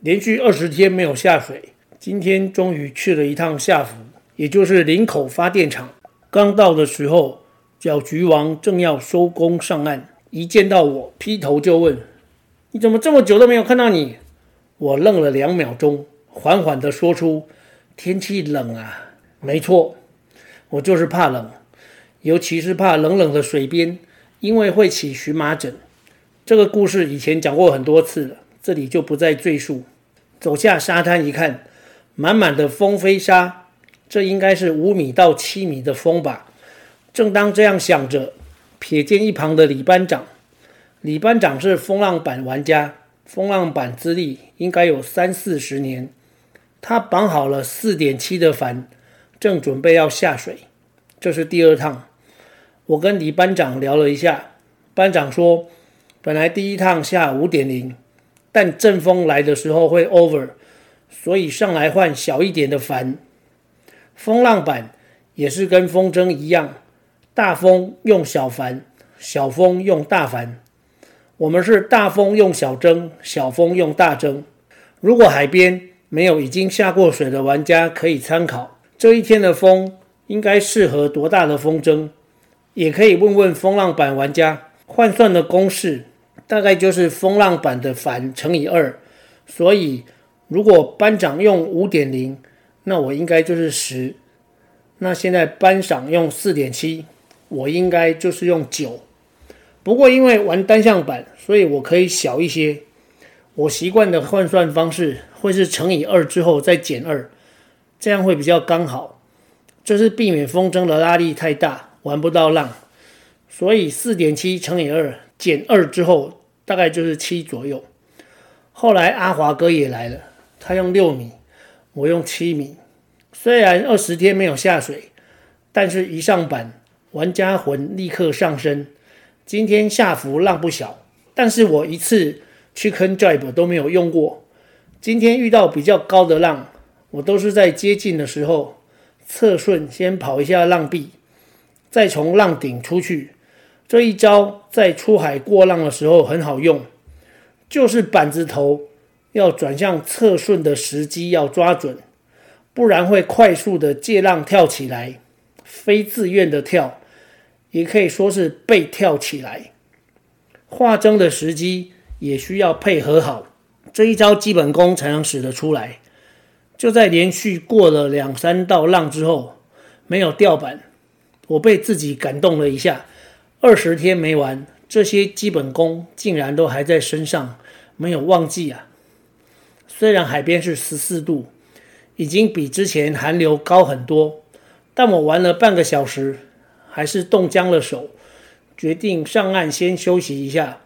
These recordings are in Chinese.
连续二十天没有下水，今天终于去了一趟下福，也就是林口发电厂。刚到的时候，搅局王正要收工上岸，一见到我，劈头就问：“你怎么这么久都没有看到你？”我愣了两秒钟，缓缓地说出：“天气冷啊。”没错，我就是怕冷，尤其是怕冷冷的水边，因为会起荨麻疹。这个故事以前讲过很多次了。这里就不再赘述。走下沙滩一看，满满的风飞沙，这应该是五米到七米的风吧。正当这样想着，瞥见一旁的李班长。李班长是风浪板玩家，风浪板资历应该有三四十年。他绑好了四点七的帆，正准备要下水。这是第二趟。我跟李班长聊了一下，班长说，本来第一趟下五点零。但阵风来的时候会 over，所以上来换小一点的帆。风浪板也是跟风筝一样，大风用小帆，小风用大帆。我们是大风用小筝，小风用大筝。如果海边没有已经下过水的玩家，可以参考这一天的风应该适合多大的风筝，也可以问问风浪板玩家换算的公式。大概就是风浪板的帆乘以二，所以如果班长用五点零，那我应该就是十。那现在班长用四点七，我应该就是用九。不过因为玩单向板，所以我可以小一些。我习惯的换算方式会是乘以二之后再减二，这样会比较刚好。这是避免风筝的拉力太大，玩不到浪。所以四点七乘以二减二之后。大概就是七左右。后来阿华哥也来了，他用六米，我用七米。虽然二十天没有下水，但是一上板，玩家魂立刻上升。今天下浮浪不小，但是我一次 chicken jibe 都没有用过。今天遇到比较高的浪，我都是在接近的时候侧顺先跑一下浪壁，再从浪顶出去。这一招在出海过浪的时候很好用，就是板子头要转向侧顺的时机要抓准，不然会快速的借浪跳起来，非自愿的跳，也可以说是被跳起来。化筝的时机也需要配合好，这一招基本功才能使得出来。就在连续过了两三道浪之后，没有掉板，我被自己感动了一下。二十天没玩，这些基本功竟然都还在身上，没有忘记啊！虽然海边是十四度，已经比之前寒流高很多，但我玩了半个小时，还是冻僵了手，决定上岸先休息一下。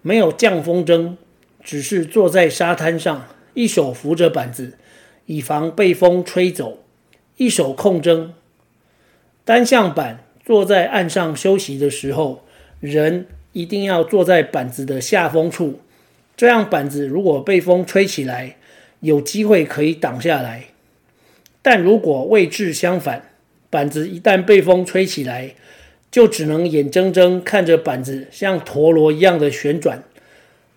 没有降风筝，只是坐在沙滩上，一手扶着板子，以防被风吹走，一手控筝，单向板。坐在岸上休息的时候，人一定要坐在板子的下风处，这样板子如果被风吹起来，有机会可以挡下来。但如果位置相反，板子一旦被风吹起来，就只能眼睁睁看着板子像陀螺一样的旋转，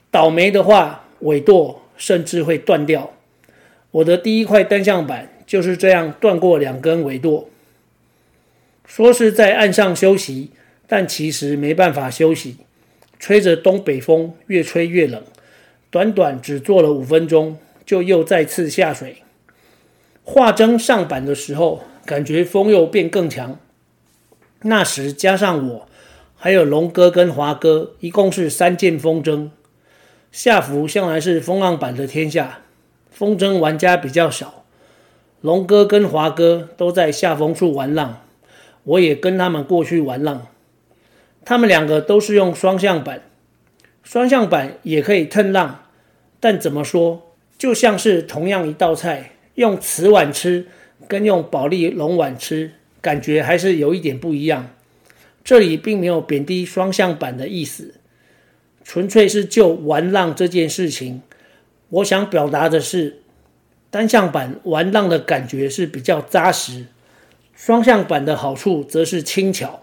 倒霉的话，尾舵甚至会断掉。我的第一块单向板就是这样断过两根尾舵。说是在岸上休息，但其实没办法休息，吹着东北风，越吹越冷。短短只坐了五分钟，就又再次下水。画筝上板的时候，感觉风又变更强。那时加上我，还有龙哥跟华哥，一共是三件风筝。下浮向来是风浪板的天下，风筝玩家比较少。龙哥跟华哥都在下风处玩浪。我也跟他们过去玩浪，他们两个都是用双向板，双向板也可以蹭浪，但怎么说，就像是同样一道菜，用瓷碗吃跟用保利龙碗吃，感觉还是有一点不一样。这里并没有贬低双向板的意思，纯粹是就玩浪这件事情，我想表达的是，单向板玩浪的感觉是比较扎实，双向板的好处则是轻巧。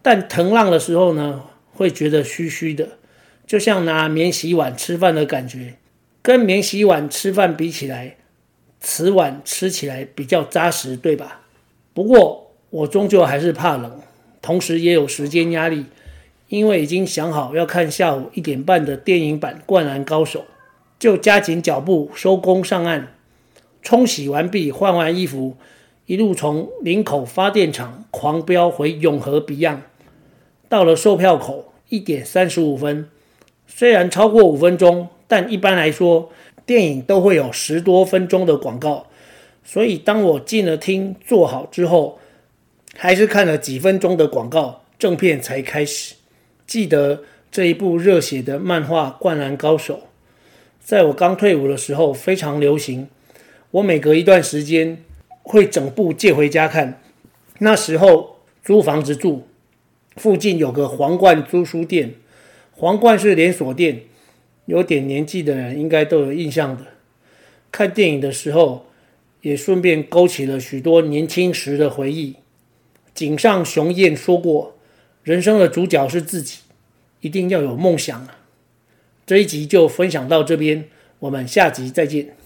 但腾浪的时候呢，会觉得虚虚的，就像拿免洗碗吃饭的感觉。跟免洗碗吃饭比起来，瓷碗吃起来比较扎实，对吧？不过我终究还是怕冷，同时也有时间压力，因为已经想好要看下午一点半的电影版《灌篮高手》，就加紧脚步收工上岸，冲洗完毕，换完衣服，一路从林口发电厂狂飙回永和 Beyond。到了售票口，一点三十五分，虽然超过五分钟，但一般来说，电影都会有十多分钟的广告，所以当我进了厅坐好之后，还是看了几分钟的广告，正片才开始。记得这一部热血的漫画《灌篮高手》，在我刚退伍的时候非常流行，我每隔一段时间会整部借回家看。那时候租房子住。附近有个皇冠租书店，皇冠是连锁店，有点年纪的人应该都有印象的。看电影的时候，也顺便勾起了许多年轻时的回忆。井上雄彦说过：“人生的主角是自己，一定要有梦想啊！”这一集就分享到这边，我们下集再见。